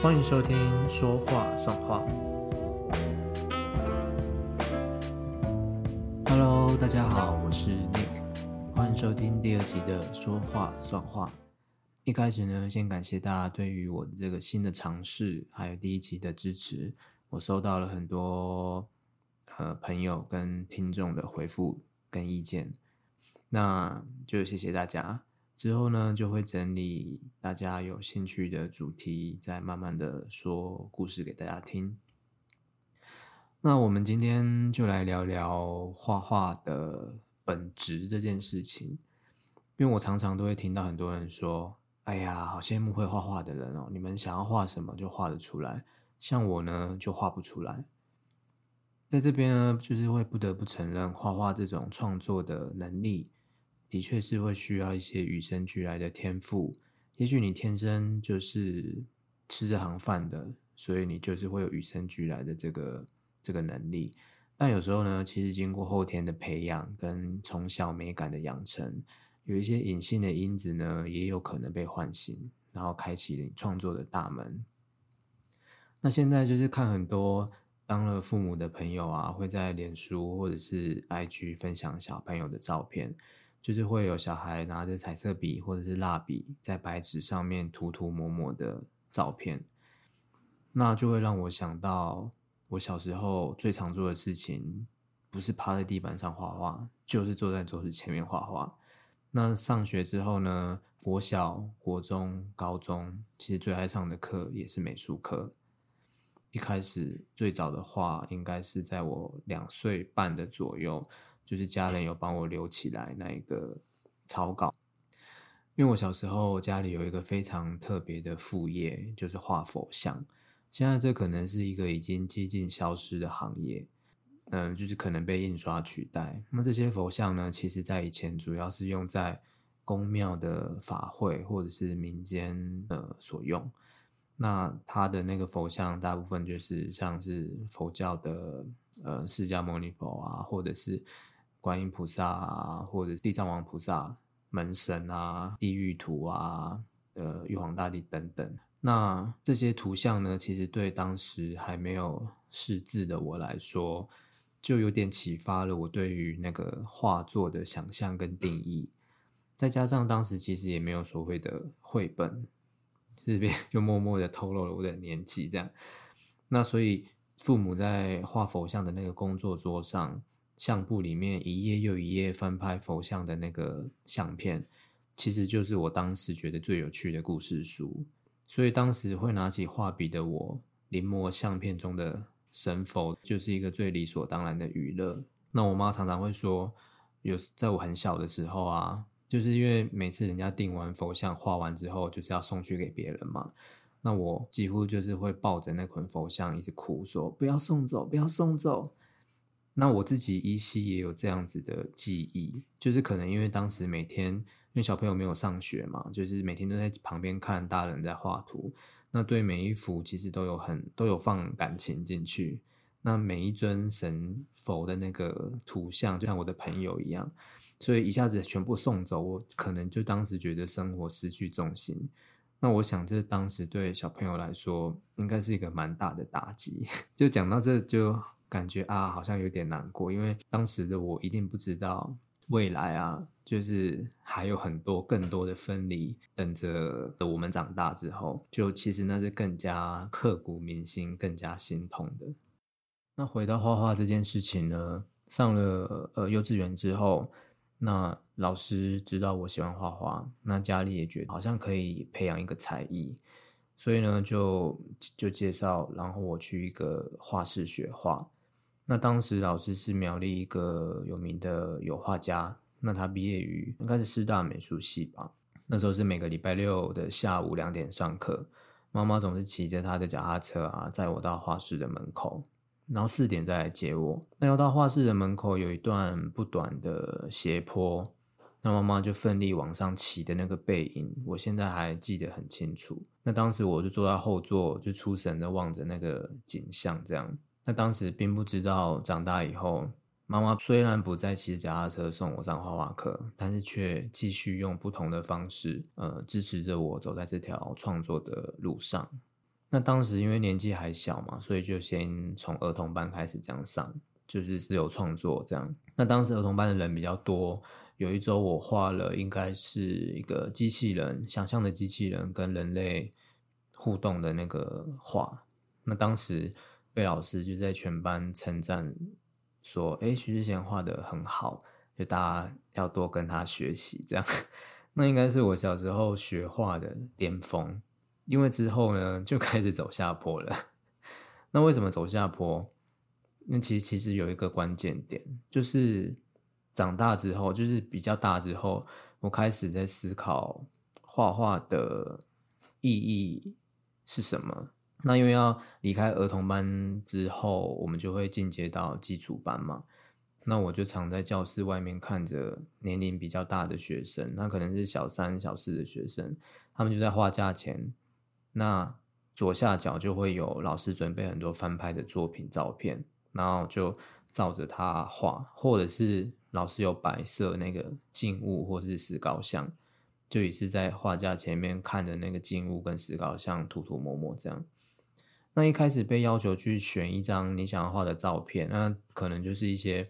欢迎收听《说话算话》。Hello，大家好，我是 Nick，欢迎收听第二集的《说话算话》。一开始呢，先感谢大家对于我的这个新的尝试，还有第一集的支持。我收到了很多呃朋友跟听众的回复跟意见，那就谢谢大家。之后呢，就会整理大家有兴趣的主题，再慢慢的说故事给大家听。那我们今天就来聊聊画画的本质这件事情，因为我常常都会听到很多人说：“哎呀，好羡慕会画画的人哦，你们想要画什么就画得出来，像我呢就画不出来。”在这边呢，就是会不得不承认，画画这种创作的能力。的确是会需要一些与生俱来的天赋，也许你天生就是吃这行饭的，所以你就是会有与生俱来的这个这个能力。但有时候呢，其实经过后天的培养跟从小美感的养成，有一些隐性的因子呢，也有可能被唤醒，然后开启你创作的大门。那现在就是看很多当了父母的朋友啊，会在脸书或者是 IG 分享小朋友的照片。就是会有小孩拿着彩色笔或者是蜡笔在白纸上面涂涂抹抹的照片，那就会让我想到我小时候最常做的事情，不是趴在地板上画画，就是坐在桌子前面画画。那上学之后呢，国小、国中、高中，其实最爱上的课也是美术课。一开始最早的画，应该是在我两岁半的左右。就是家人有帮我留起来那一个草稿，因为我小时候家里有一个非常特别的副业，就是画佛像。现在这可能是一个已经接近消失的行业，嗯，就是可能被印刷取代。那这些佛像呢，其实在以前主要是用在宫庙的法会或者是民间呃所用。那它的那个佛像大部分就是像是佛教的呃释迦牟尼佛啊，或者是。观音菩萨啊，或者地藏王菩萨、门神啊、地狱图啊、呃玉皇大帝等等，那这些图像呢，其实对当时还没有识字的我来说，就有点启发了我对于那个画作的想象跟定义。再加上当时其实也没有所谓的绘本，这边 就默默的透露了我的年纪。这样，那所以父母在画佛像的那个工作桌上。相簿里面一页又一页翻拍佛像的那个相片，其实就是我当时觉得最有趣的故事书。所以当时会拿起画笔的我，临摹相片中的神佛，就是一个最理所当然的娱乐。那我妈常常会说，有在我很小的时候啊，就是因为每次人家订完佛像画完之后，就是要送去给别人嘛，那我几乎就是会抱着那捆佛像一直哭，说不要送走，不要送走。那我自己依稀也有这样子的记忆，就是可能因为当时每天因为小朋友没有上学嘛，就是每天都在旁边看大人在画图，那对每一幅其实都有很都有放感情进去，那每一尊神佛的那个图像就像我的朋友一样，所以一下子全部送走，我可能就当时觉得生活失去重心，那我想这当时对小朋友来说应该是一个蛮大的打击，就讲到这就。感觉啊，好像有点难过，因为当时的我一定不知道未来啊，就是还有很多更多的分离等着我们长大之后，就其实那是更加刻骨铭心、更加心痛的。那回到画画这件事情呢，上了呃幼稚园之后，那老师知道我喜欢画画，那家里也觉得好像可以培养一个才艺。所以呢，就就介绍，然后我去一个画室学画。那当时老师是苗栗一个有名的油画家，那他毕业于应该是师大美术系吧。那时候是每个礼拜六的下午两点上课，妈妈总是骑着她的脚踏车啊，载我到画室的门口，然后四点再来接我。那要到画室的门口有一段不短的斜坡，那妈妈就奋力往上骑的那个背影，我现在还记得很清楚。那当时我就坐在后座，就出神的望着那个景象，这样。那当时并不知道，长大以后，妈妈虽然不再骑脚踏车送我上画画课，但是却继续用不同的方式，呃，支持着我走在这条创作的路上。那当时因为年纪还小嘛，所以就先从儿童班开始这样上，就是自由创作这样。那当时儿童班的人比较多，有一周我画了应该是一个机器人，想象的机器人跟人类互动的那个画。那当时被老师就在全班称赞说：“哎，徐志贤画的很好，就大家要多跟他学习。”这样，那应该是我小时候学画的巅峰。因为之后呢，就开始走下坡了。那为什么走下坡？那其实其实有一个关键点，就是长大之后，就是比较大之后，我开始在思考画画的意义是什么。那因为要离开儿童班之后，我们就会进阶到基础班嘛。那我就常在教室外面看着年龄比较大的学生，那可能是小三、小四的学生，他们就在画架前。那左下角就会有老师准备很多翻拍的作品照片，然后就照着他画，或者是老师有摆设那个静物或是石膏像，就也是在画架前面看着那个静物跟石膏像涂涂抹抹这样。那一开始被要求去选一张你想要画的照片，那可能就是一些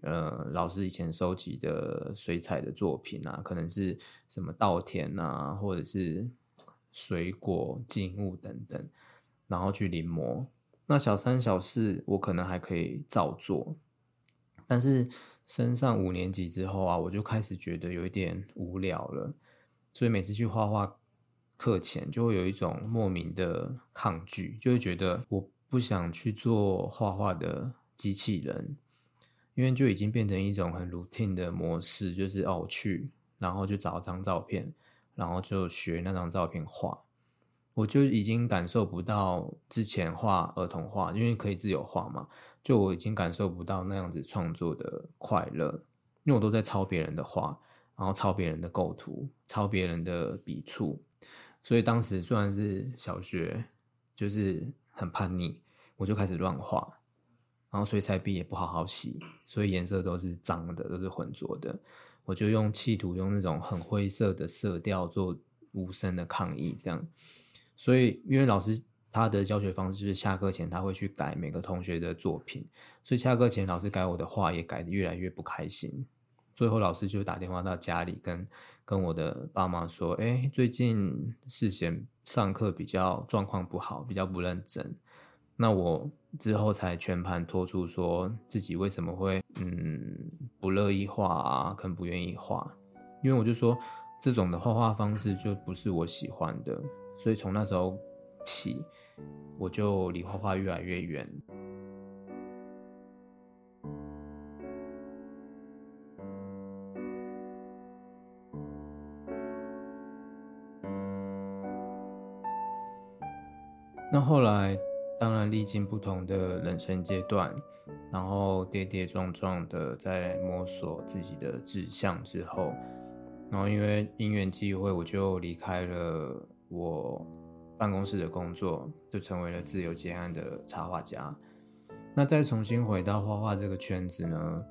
呃老师以前收集的水彩的作品啊，可能是什么稻田啊，或者是。水果、静物等等，然后去临摹。那小三、小四，我可能还可以照做，但是升上五年级之后啊，我就开始觉得有一点无聊了。所以每次去画画课前，就会有一种莫名的抗拒，就会觉得我不想去做画画的机器人，因为就已经变成一种很 routine 的模式，就是哦，去，然后就找张照片。然后就学那张照片画，我就已经感受不到之前画儿童画，因为可以自由画嘛，就我已经感受不到那样子创作的快乐，因为我都在抄别人的画，然后抄别人的构图，抄别人的笔触，所以当时虽然是小学，就是很叛逆，我就开始乱画，然后水彩笔也不好好洗，所以颜色都是脏的，都是浑浊的。我就用气图，用那种很灰色的色调做无声的抗议，这样。所以，因为老师他的教学方式就是下课前他会去改每个同学的作品，所以下课前老师改我的画也改得越来越不开心。最后，老师就打电话到家里跟跟我的爸妈说：“哎，最近世贤上课比较状况不好，比较不认真。”那我之后才全盘托出，说自己为什么会嗯不乐意画啊，更不愿意画，因为我就说这种的画画方式就不是我喜欢的，所以从那时候起，我就离画画越来越远。那后来。当然，历经不同的人生阶段，然后跌跌撞撞的在摸索自己的志向之后，然后因为因缘机会，我就离开了我办公室的工作，就成为了自由接案的插画家。那再重新回到画画这个圈子呢，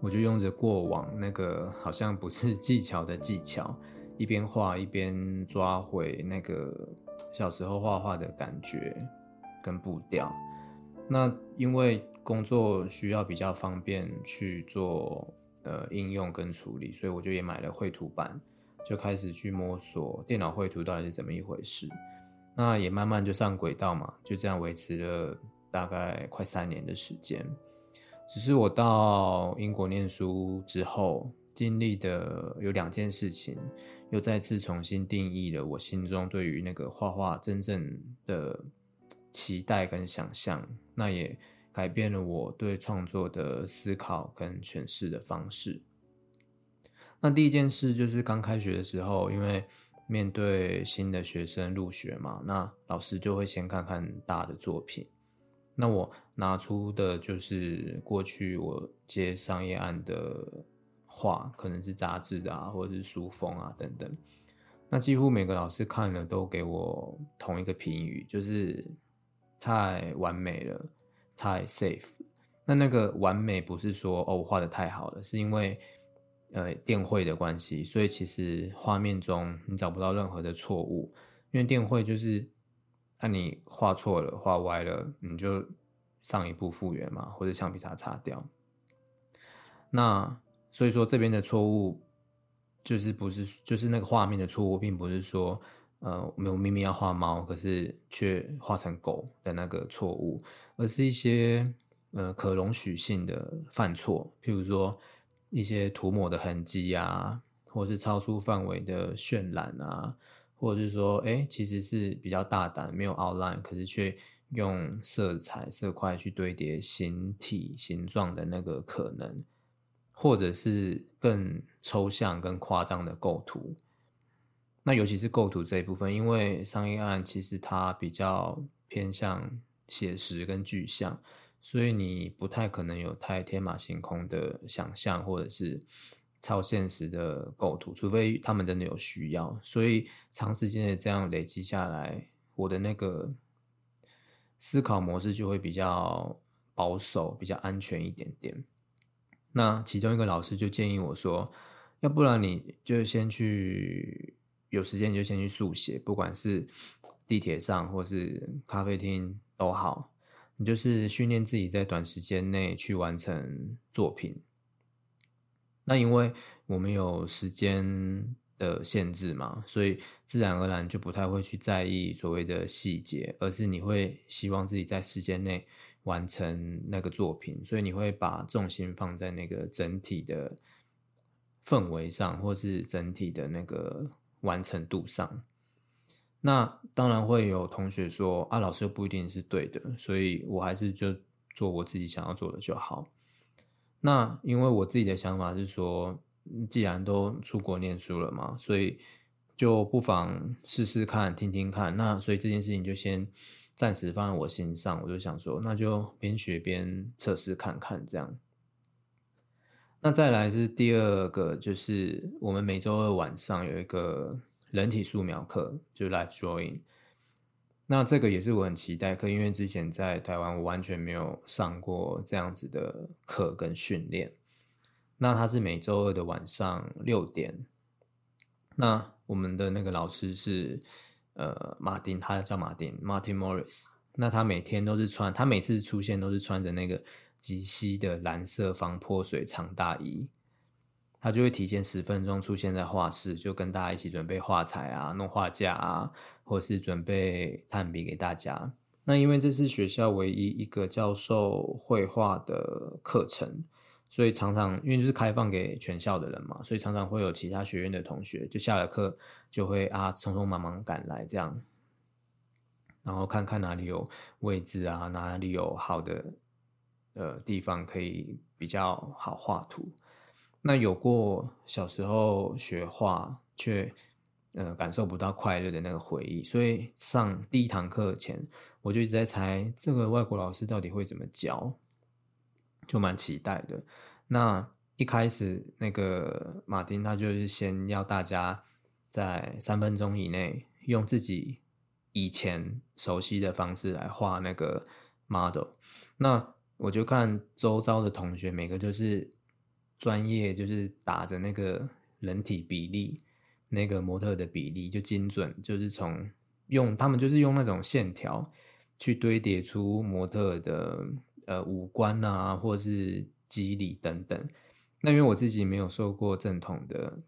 我就用着过往那个好像不是技巧的技巧，一边画一边抓回那个小时候画画的感觉。跟步调，那因为工作需要比较方便去做呃应用跟处理，所以我就也买了绘图板，就开始去摸索电脑绘图到底是怎么一回事。那也慢慢就上轨道嘛，就这样维持了大概快三年的时间。只是我到英国念书之后，经历的有两件事情，又再次重新定义了我心中对于那个画画真正的。期待跟想象，那也改变了我对创作的思考跟诠释的方式。那第一件事就是刚开学的时候，因为面对新的学生入学嘛，那老师就会先看看大的作品。那我拿出的就是过去我接商业案的画，可能是杂志啊，或者是书封啊等等。那几乎每个老师看了都给我同一个评语，就是。太完美了，太 safe。那那个完美不是说哦我画的太好了，是因为呃电绘的关系，所以其实画面中你找不到任何的错误，因为电绘就是那你画错了、画歪了，你就上一步复原嘛，或者橡皮擦擦掉。那所以说这边的错误就是不是就是那个画面的错误，并不是说呃没有明明要画猫，可是却画成狗的那个错误，而是一些呃可容许性的犯错，譬如说一些涂抹的痕迹啊，或是超出范围的渲染啊。或者是说，哎，其实是比较大胆，没有 outline，可是却用色彩色块去堆叠形体形状的那个可能，或者是更抽象、更夸张的构图。那尤其是构图这一部分，因为商业案其实它比较偏向写实跟具象，所以你不太可能有太天马行空的想象，或者是。超现实的构图，除非他们真的有需要，所以长时间的这样累积下来，我的那个思考模式就会比较保守，比较安全一点点。那其中一个老师就建议我说，要不然你就先去有时间你就先去速写，不管是地铁上或是咖啡厅都好，你就是训练自己在短时间内去完成作品。那因为我们有时间的限制嘛，所以自然而然就不太会去在意所谓的细节，而是你会希望自己在时间内完成那个作品，所以你会把重心放在那个整体的氛围上，或是整体的那个完成度上。那当然会有同学说啊，老师又不一定是对的，所以我还是就做我自己想要做的就好。那因为我自己的想法是说，既然都出国念书了嘛，所以就不妨试试看，听听看。那所以这件事情就先暂时放在我心上。我就想说，那就边学边测试看看这样。那再来是第二个，就是我们每周二晚上有一个人体素描课，就 live drawing。那这个也是我很期待课，因为之前在台湾我完全没有上过这样子的课跟训练。那他是每周二的晚上六点。那我们的那个老师是呃马丁，他叫马丁 Martin Morris。那他每天都是穿，他每次出现都是穿着那个极稀的蓝色防泼水长大衣。他就会提前十分钟出现在画室，就跟大家一起准备画材啊、弄画架啊，或是准备炭笔给大家。那因为这是学校唯一一个教授绘画的课程，所以常常因为就是开放给全校的人嘛，所以常常会有其他学院的同学就下了课就会啊匆匆忙忙赶来这样，然后看看哪里有位置啊，哪里有好的呃地方可以比较好画图。那有过小时候学画却呃感受不到快乐的那个回忆，所以上第一堂课前我就一直在猜这个外国老师到底会怎么教，就蛮期待的。那一开始那个马丁他就是先要大家在三分钟以内用自己以前熟悉的方式来画那个 model，那我就看周遭的同学每个就是。专业就是打着那个人体比例，那个模特的比例就精准，就是从用他们就是用那种线条去堆叠出模特的呃五官啊，或是肌理等等。那因为我自己没有受过正统的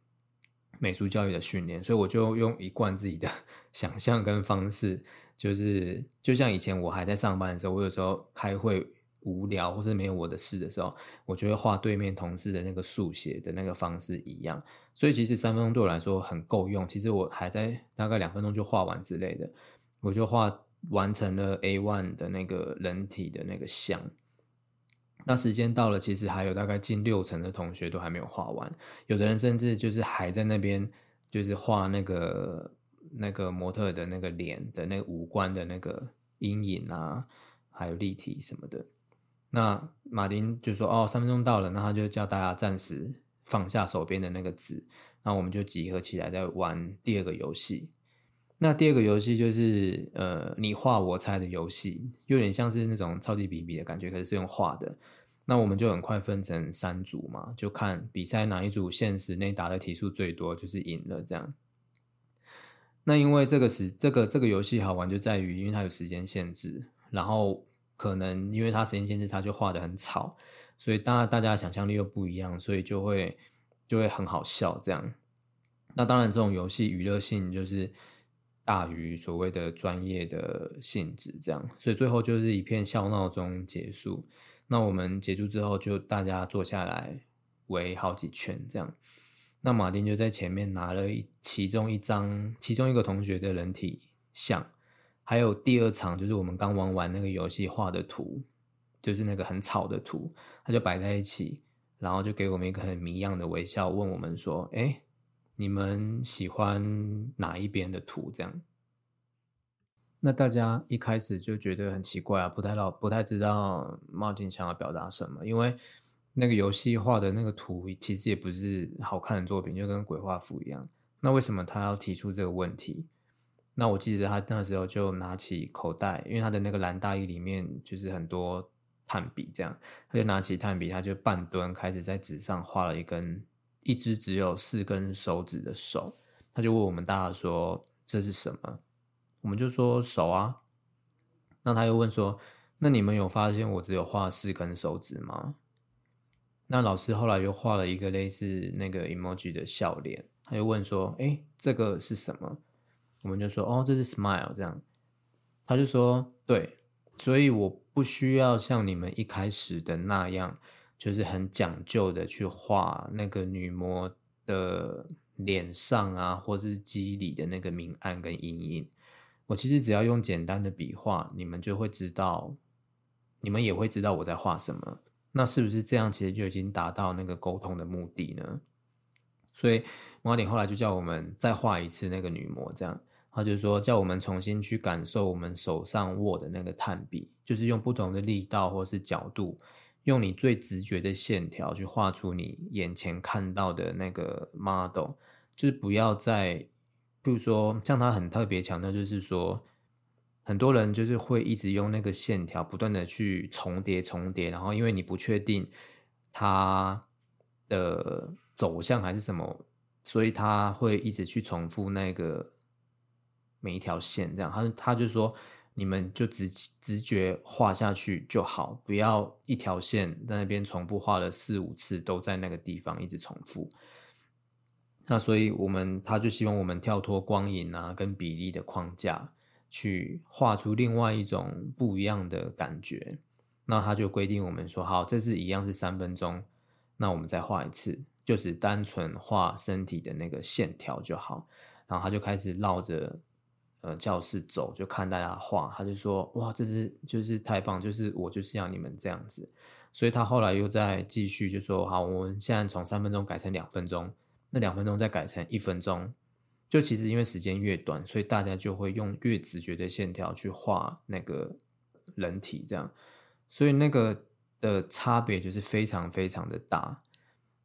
美术教育的训练，所以我就用一贯自己的 想象跟方式，就是就像以前我还在上班的时候，我有时候开会。无聊或者没有我的事的时候，我就会画对面同事的那个速写的那个方式一样，所以其实三分钟对我来说很够用。其实我还在大概两分钟就画完之类的，我就画完成了 A one 的那个人体的那个像。那时间到了，其实还有大概近六成的同学都还没有画完，有的人甚至就是还在那边就是画那个那个模特的那个脸的那个五官的那个阴影啊，还有立体什么的。那马丁就说：“哦，三分钟到了，那他就叫大家暂时放下手边的那个纸，那我们就集合起来再玩第二个游戏。那第二个游戏就是呃，你画我猜的游戏，有点像是那种超级比比的感觉，可是是用画的。那我们就很快分成三组嘛，就看比赛哪一组限时内答的题数最多，就是赢了这样。那因为这个时这个这个游戏好玩就在于，因为它有时间限制，然后可能因为它时间限制，它就画的很吵，所以当然大家的想象力又不一样，所以就会就会很好笑这样。那当然，这种游戏娱乐性就是大于所谓的专业的性质，这样，所以最后就是一片笑闹中结束。那我们结束之后，就大家坐下来围好几圈这样。那马丁就在前面拿了一其中一张其中一个同学的人体像，还有第二场就是我们刚玩完那个游戏画的图，就是那个很吵的图，他就摆在一起，然后就给我们一个很迷样的微笑，问我们说：“哎。”你们喜欢哪一边的图？这样，那大家一开始就觉得很奇怪啊，不太老不太知道茂景想要表达什么。因为那个游戏画的那个图其实也不是好看的作品，就跟鬼画符一样。那为什么他要提出这个问题？那我记得他那时候就拿起口袋，因为他的那个蓝大衣里面就是很多炭笔，这样他就拿起炭笔，他就半蹲开始在纸上画了一根。一只只有四根手指的手，他就问我们大家说这是什么？我们就说手啊。那他又问说，那你们有发现我只有画四根手指吗？那老师后来又画了一个类似那个 emoji 的笑脸，他又问说，哎，这个是什么？我们就说，哦，这是 smile 这样。他就说，对，所以我不需要像你们一开始的那样。就是很讲究的去画那个女模的脸上啊，或是肌理的那个明暗跟阴影。我其实只要用简单的笔画，你们就会知道，你们也会知道我在画什么。那是不是这样？其实就已经达到那个沟通的目的呢？所以马丁后来就叫我们再画一次那个女模，这样他就说叫我们重新去感受我们手上握的那个炭笔，就是用不同的力道或是角度。用你最直觉的线条去画出你眼前看到的那个 model，就是不要再，比如说像他很特别强调，就是说很多人就是会一直用那个线条不断的去重叠重叠，然后因为你不确定它的走向还是什么，所以他会一直去重复那个每一条线，这样他他就说。你们就直直觉画下去就好，不要一条线在那边重复画了四五次，都在那个地方一直重复。那所以，我们他就希望我们跳脱光影啊跟比例的框架，去画出另外一种不一样的感觉。那他就规定我们说，好，这次一样是三分钟，那我们再画一次，就是单纯画身体的那个线条就好。然后他就开始绕着。呃，教室走就看大家画，他就说：“哇，这是就是太棒，就是我就是要你们这样子。”所以他后来又在继续就说：“好，我们现在从三分钟改成两分钟，那两分钟再改成一分钟。”就其实因为时间越短，所以大家就会用越直觉的线条去画那个人体，这样，所以那个的差别就是非常非常的大。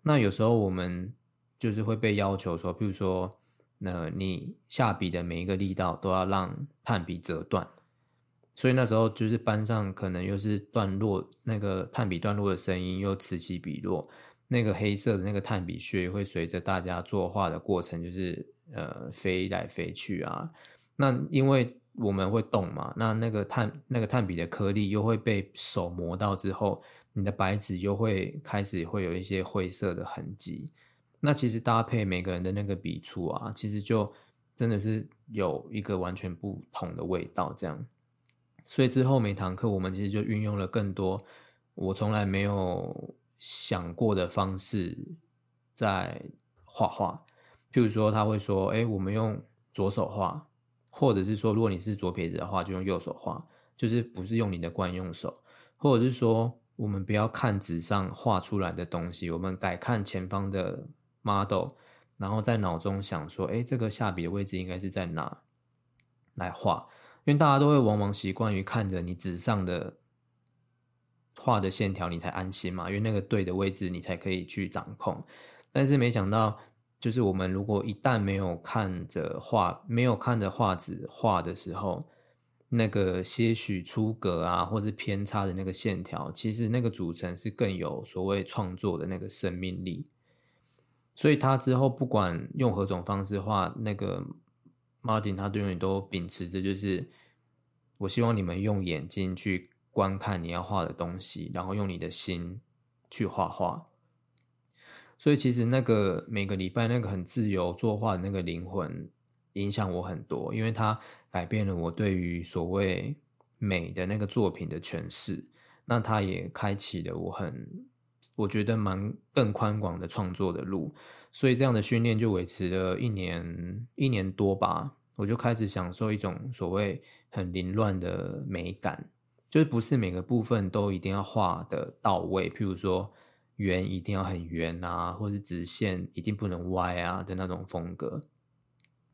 那有时候我们就是会被要求说，譬如说。那你下笔的每一个力道都要让炭笔折断，所以那时候就是班上可能又是段落，那个炭笔段落的声音又此起彼落，那个黑色的那个炭笔屑会随着大家作画的过程，就是呃飞来飞去啊。那因为我们会动嘛，那那个炭那个炭笔的颗粒又会被手磨到之后，你的白纸又会开始会有一些灰色的痕迹。那其实搭配每个人的那个笔触啊，其实就真的是有一个完全不同的味道。这样，所以之后每堂课我们其实就运用了更多我从来没有想过的方式在画画。譬如说，他会说：“哎，我们用左手画，或者是说，如果你是左撇子的话，就用右手画，就是不是用你的惯用手，或者是说，我们不要看纸上画出来的东西，我们改看前方的。” model，然后在脑中想说，哎，这个下笔的位置应该是在哪来画？因为大家都会往往习惯于看着你纸上的画的线条，你才安心嘛。因为那个对的位置，你才可以去掌控。但是没想到，就是我们如果一旦没有看着画，没有看着画纸画的时候，那个些许出格啊，或是偏差的那个线条，其实那个组成是更有所谓创作的那个生命力。所以他之后不管用何种方式画那个马景他永远都秉持着，就是我希望你们用眼睛去观看你要画的东西，然后用你的心去画画。所以其实那个每个礼拜那个很自由作画的那个灵魂，影响我很多，因为它改变了我对于所谓美的那个作品的诠释。那它也开启了我很我觉得蛮更宽广的创作的路。所以这样的训练就维持了一年一年多吧，我就开始享受一种所谓很凌乱的美感，就是不是每个部分都一定要画的到位，譬如说。圆一定要很圆啊，或是直线一定不能歪啊的那种风格。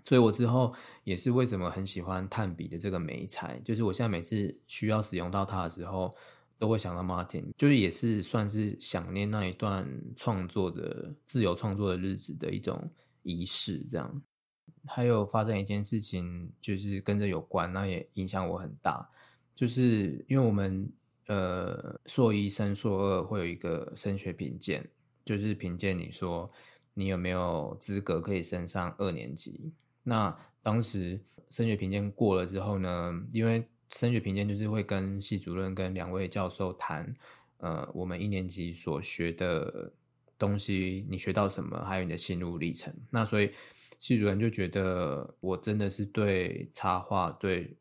所以我之后也是为什么很喜欢炭笔的这个眉材，就是我现在每次需要使用到它的时候，都会想到 Martin，就是也是算是想念那一段创作的自由创作的日子的一种仪式。这样，还有发生一件事情，就是跟着有关，那也影响我很大，就是因为我们。呃，硕一升硕二会有一个升学评鉴，就是评鉴你说你有没有资格可以升上二年级。那当时升学评鉴过了之后呢，因为升学评鉴就是会跟系主任跟两位教授谈，呃，我们一年级所学的东西，你学到什么，还有你的心路历程。那所以系主任就觉得我真的是对插画对。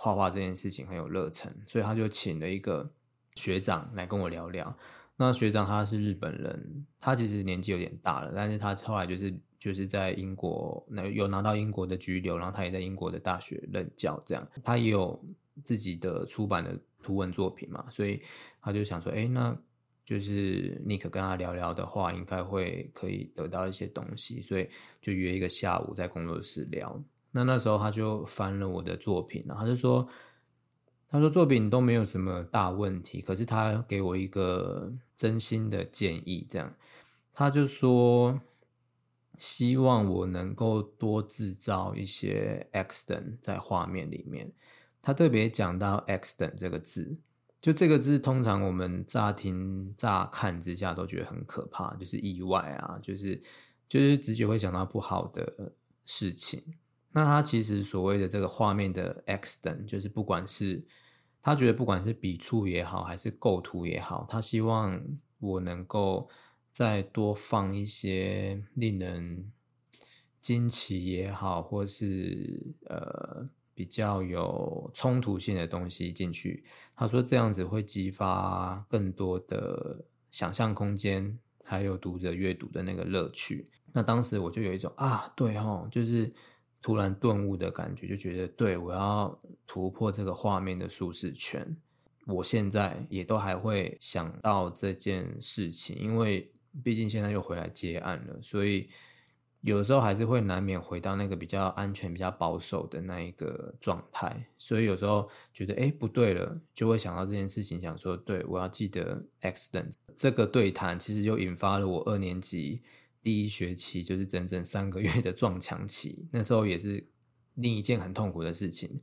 画画这件事情很有热忱，所以他就请了一个学长来跟我聊聊。那学长他是日本人，他其实年纪有点大了，但是他后来就是就是在英国那有拿到英国的居留，然后他也在英国的大学任教，这样他也有自己的出版的图文作品嘛，所以他就想说，哎，那就是尼克跟他聊聊的话，应该会可以得到一些东西，所以就约一个下午在工作室聊。那那时候他就翻了我的作品，然后他就说：“他说作品都没有什么大问题，可是他给我一个真心的建议，这样他就说希望我能够多制造一些 accident 在画面里面。他特别讲到 accident 这个字，就这个字通常我们乍听乍看之下都觉得很可怕，就是意外啊，就是就是直觉会想到不好的事情。”那他其实所谓的这个画面的 accident，就是不管是他觉得不管是笔触也好，还是构图也好，他希望我能够再多放一些令人惊奇也好，或是呃比较有冲突性的东西进去。他说这样子会激发更多的想象空间，还有读者阅读的那个乐趣。那当时我就有一种啊，对哦，就是。突然顿悟的感觉，就觉得对我要突破这个画面的舒适圈。我现在也都还会想到这件事情，因为毕竟现在又回来接案了，所以有时候还是会难免回到那个比较安全、比较保守的那一个状态。所以有时候觉得哎不对了，就会想到这件事情，想说对我要记得 accident 这个对谈，其实又引发了我二年级。第一学期就是整整三个月的撞墙期，那时候也是另一件很痛苦的事情。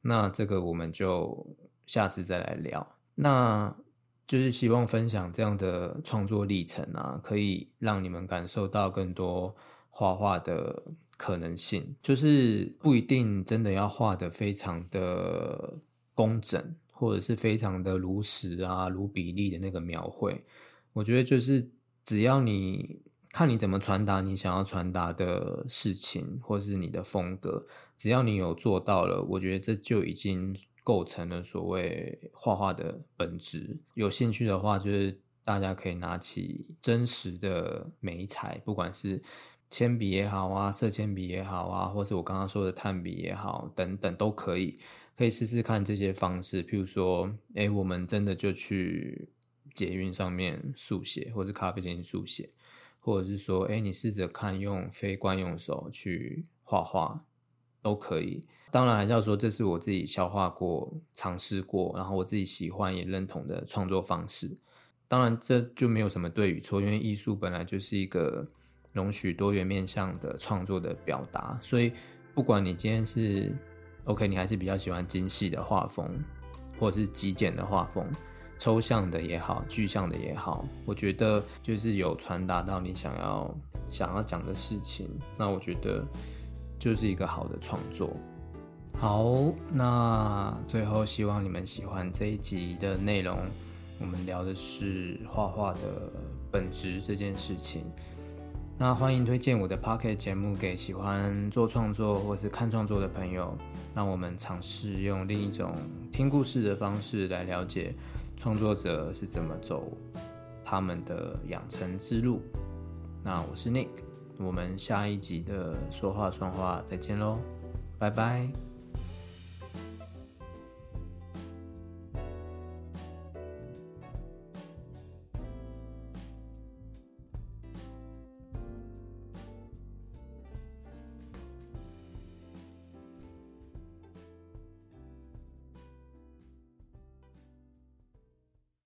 那这个我们就下次再来聊。那就是希望分享这样的创作历程啊，可以让你们感受到更多画画的可能性。就是不一定真的要画的非常的工整，或者是非常的如实啊、如比例的那个描绘。我觉得就是只要你。看你怎么传达你想要传达的事情，或是你的风格，只要你有做到了，我觉得这就已经构成了所谓画画的本质。有兴趣的话，就是大家可以拿起真实的眉彩，不管是铅笔也好啊，色铅笔也好啊，或是我刚刚说的炭笔也好，等等都可以，可以试试看这些方式。譬如说，哎，我们真的就去捷运上面速写，或是咖啡店速写。或者是说，哎，你试着看用非惯用手去画画，都可以。当然还是要说，这是我自己消化过、尝试过，然后我自己喜欢也认同的创作方式。当然，这就没有什么对与错，因为艺术本来就是一个容许多元面向的创作的表达。所以，不管你今天是 OK，你还是比较喜欢精细的画风，或者是极简的画风。抽象的也好，具象的也好，我觉得就是有传达到你想要想要讲的事情。那我觉得就是一个好的创作。好，那最后希望你们喜欢这一集的内容。我们聊的是画画的本质这件事情。那欢迎推荐我的 Pocket 节目给喜欢做创作或是看创作的朋友，让我们尝试用另一种听故事的方式来了解创作者是怎么走他们的养成之路。那我是 Nick，我们下一集的说话算话再见喽，拜拜。